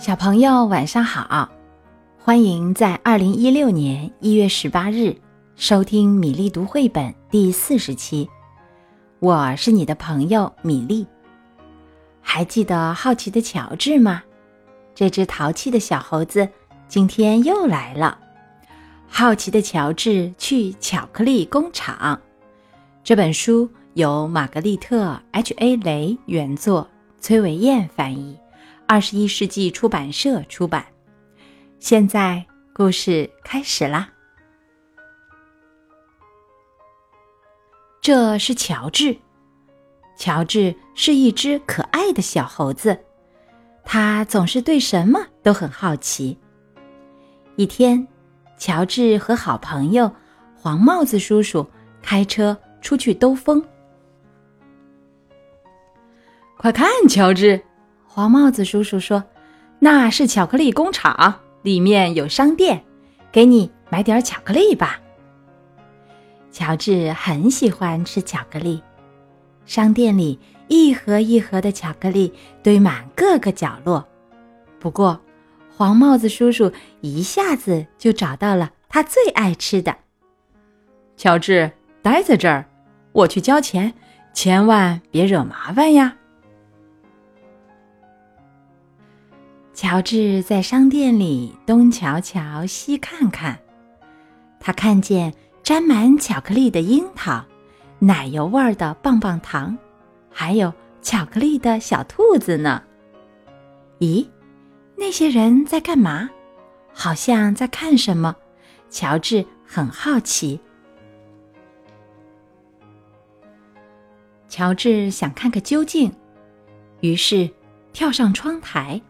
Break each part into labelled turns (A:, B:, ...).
A: 小朋友晚上好，欢迎在二零一六年一月十八日收听米粒读绘本第四十期。我是你的朋友米粒。还记得好奇的乔治吗？这只淘气的小猴子今天又来了。好奇的乔治去巧克力工厂。这本书由玛格丽特 ·H·A· 雷原作，崔维燕翻译。二十一世纪出版社出版。现在故事开始啦。这是乔治。乔治是一只可爱的小猴子，他总是对什么都很好奇。一天，乔治和好朋友黄帽子叔叔开车出去兜风。快看，乔治！黄帽子叔叔说：“那是巧克力工厂，里面有商店，给你买点巧克力吧。”乔治很喜欢吃巧克力，商店里一盒一盒的巧克力堆满各个角落。不过，黄帽子叔叔一下子就找到了他最爱吃的。乔治，待在这儿，我去交钱，千万别惹麻烦呀。乔治在商店里东瞧瞧西看看，他看见沾满巧克力的樱桃、奶油味儿的棒棒糖，还有巧克力的小兔子呢。咦，那些人在干嘛？好像在看什么。乔治很好奇。乔治想看个究竟，于是跳上窗台。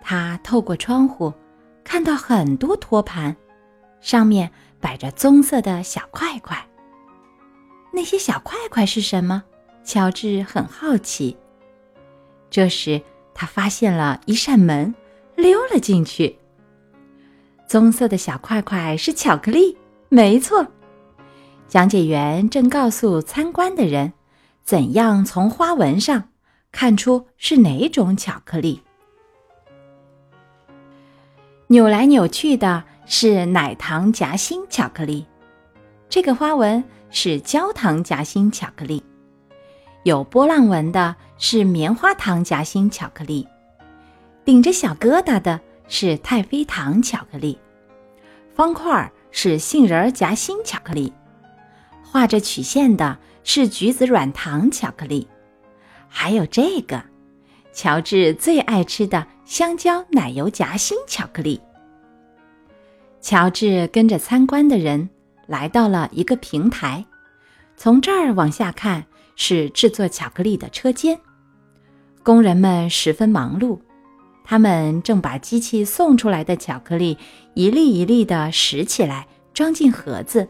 A: 他透过窗户，看到很多托盘，上面摆着棕色的小块块。那些小块块是什么？乔治很好奇。这时，他发现了一扇门，溜了进去。棕色的小块块是巧克力，没错。讲解员正告诉参观的人，怎样从花纹上看出是哪种巧克力。扭来扭去的是奶糖夹心巧克力，这个花纹是焦糖夹心巧克力；有波浪纹的是棉花糖夹心巧克力；顶着小疙瘩的是太妃糖巧克力；方块是杏仁夹心巧克力；画着曲线的是橘子软糖巧克力；还有这个。乔治最爱吃的香蕉奶油夹心巧克力。乔治跟着参观的人来到了一个平台，从这儿往下看是制作巧克力的车间，工人们十分忙碌，他们正把机器送出来的巧克力一粒一粒的拾起来，装进盒子。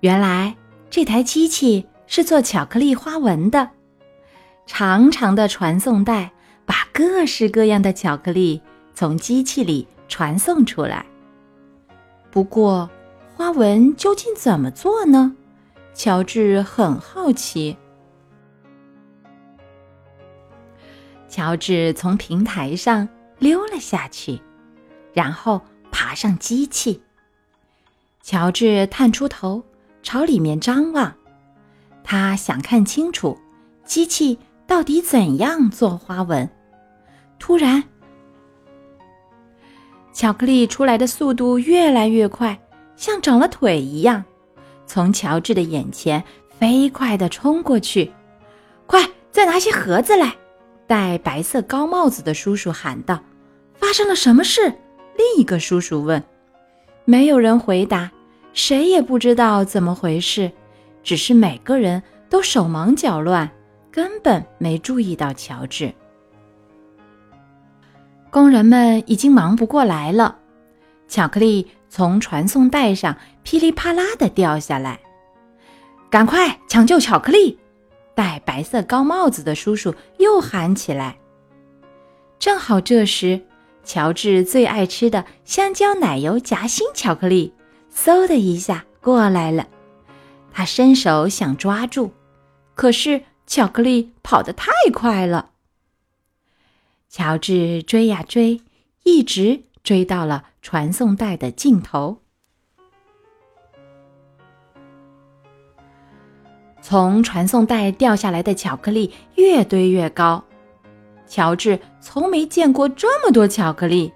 A: 原来这台机器。是做巧克力花纹的，长长的传送带把各式各样的巧克力从机器里传送出来。不过，花纹究竟怎么做呢？乔治很好奇。乔治从平台上溜了下去，然后爬上机器。乔治探出头，朝里面张望。他想看清楚机器到底怎样做花纹。突然，巧克力出来的速度越来越快，像长了腿一样，从乔治的眼前飞快地冲过去。快，再拿些盒子来！戴白色高帽子的叔叔喊道：“发生了什么事？”另一个叔叔问。没有人回答，谁也不知道怎么回事。只是每个人都手忙脚乱，根本没注意到乔治。工人们已经忙不过来了，巧克力从传送带上噼里啪啦的掉下来。赶快抢救巧克力！戴白色高帽子的叔叔又喊起来。正好这时，乔治最爱吃的香蕉奶油夹心巧克力，嗖的一下过来了。他伸手想抓住，可是巧克力跑得太快了。乔治追呀追，一直追到了传送带的尽头。从传送带掉下来的巧克力越堆越高，乔治从没见过这么多巧克力。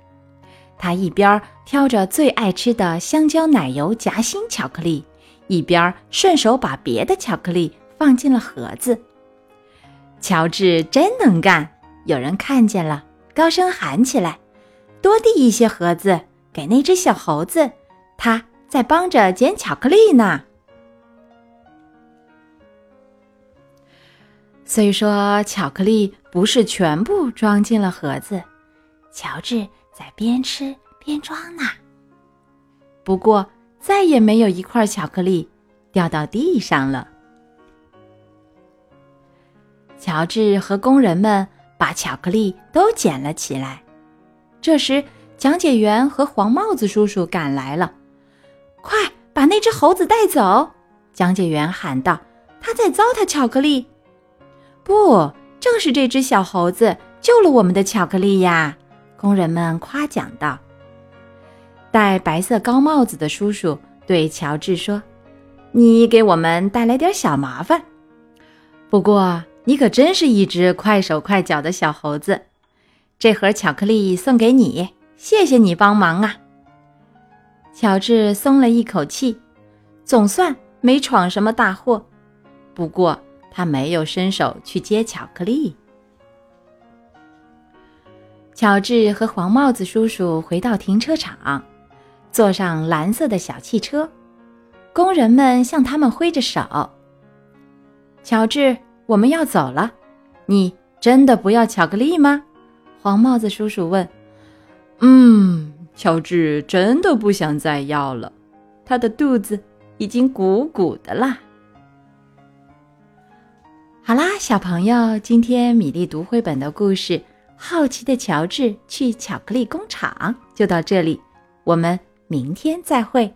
A: 他一边挑着最爱吃的香蕉奶油夹心巧克力，一边顺手把别的巧克力放进了盒子。乔治真能干！有人看见了，高声喊起来：“多递一些盒子给那只小猴子，他在帮着捡巧克力呢。”虽说巧克力不是全部装进了盒子，乔治。在边吃边装呢。不过再也没有一块巧克力掉到地上了。乔治和工人们把巧克力都捡了起来。这时，讲解员和黄帽子叔叔赶来了。“快把那只猴子带走！”讲解员喊道，“他在糟蹋巧克力。”“不，正是这只小猴子救了我们的巧克力呀！”工人们夸奖道：“戴白色高帽子的叔叔对乔治说：‘你给我们带来点小麻烦，不过你可真是一只快手快脚的小猴子。’这盒巧克力送给你，谢谢你帮忙啊！”乔治松了一口气，总算没闯什么大祸。不过他没有伸手去接巧克力。乔治和黄帽子叔叔回到停车场，坐上蓝色的小汽车。工人们向他们挥着手。乔治，我们要走了，你真的不要巧克力吗？黄帽子叔叔问。嗯，乔治真的不想再要了，他的肚子已经鼓鼓的啦。好啦，小朋友，今天米粒读绘本的故事。好奇的乔治去巧克力工厂，就到这里，我们明天再会。